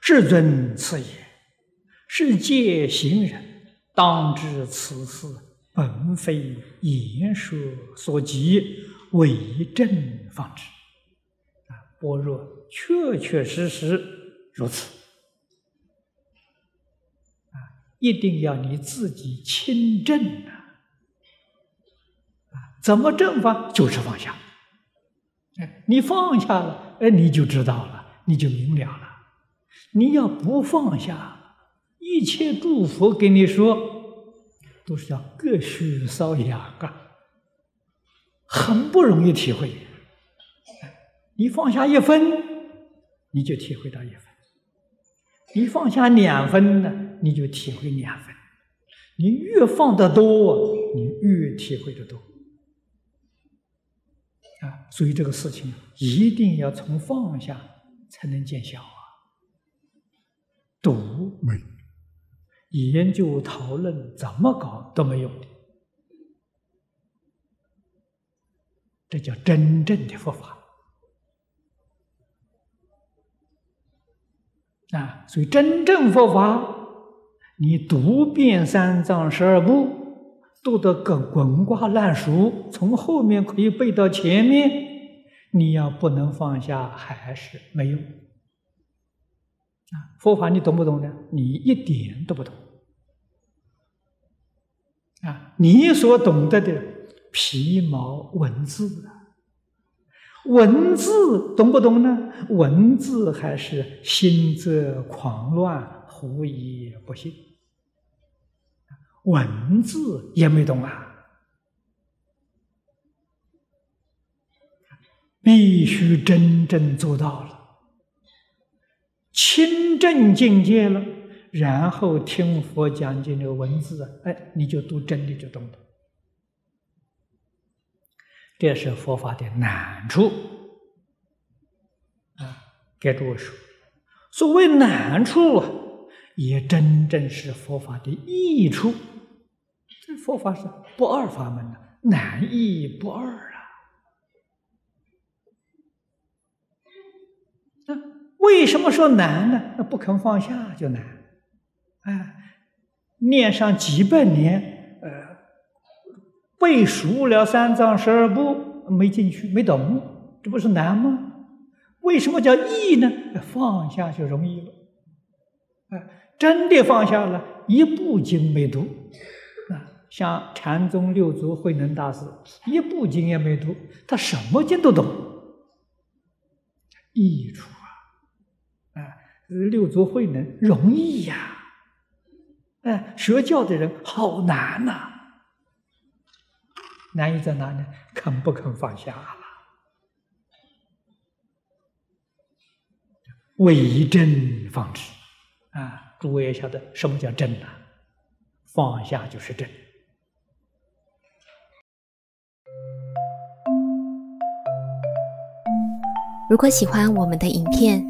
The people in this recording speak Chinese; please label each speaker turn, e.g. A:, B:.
A: 世尊此言，世界行人当知此事本非言说所及，为正方知。啊，般若确确实实如此。啊，一定要你自己亲证啊！啊，怎么正法？就是放下。哎，你放下了，哎，你就知道了，你就明了了。你要不放下，一切诸佛给你说，都是叫各须搔痒啊，很不容易体会。你放下一分，你就体会到一分；你放下两分呢，你就体会两分。你越放得多，你越体会得多。啊，所以这个事情一定要从放下才能见效。读没研究讨论怎么搞都没用，这叫真正的佛法啊！所以真正佛法，你读遍三藏十二部，读得个滚瓜烂熟，从后面可以背到前面，你要不能放下，还是没用。啊，佛法你懂不懂呢？你一点都不懂。啊，你所懂得的皮毛文字啊，文字懂不懂呢？文字还是心则狂乱，胡言不信。文字也没懂啊，必须真正做到了。清正境界了，然后听佛讲经的文字，哎，你就读真理就懂了。这是佛法的难处啊！给诸位说，所谓难处啊，也真正是佛法的益处。这佛法是不二法门的，难易不二。为什么说难呢？那不肯放下就难，啊，念上几百年，呃，背熟了三藏十二部没进去，没懂，这不是难吗？为什么叫易呢？放下就容易了，啊，真的放下了，一部经没读，啊，像禅宗六祖慧能大师，一部经也没读，他什么经都懂，易处。六祖慧能容易呀，哎，学教的人好难呐，难于在哪呢？肯不肯放下了？为真方知啊！诸位也晓得什么叫真呐？放下就是真。
B: 如果喜欢我们的影片。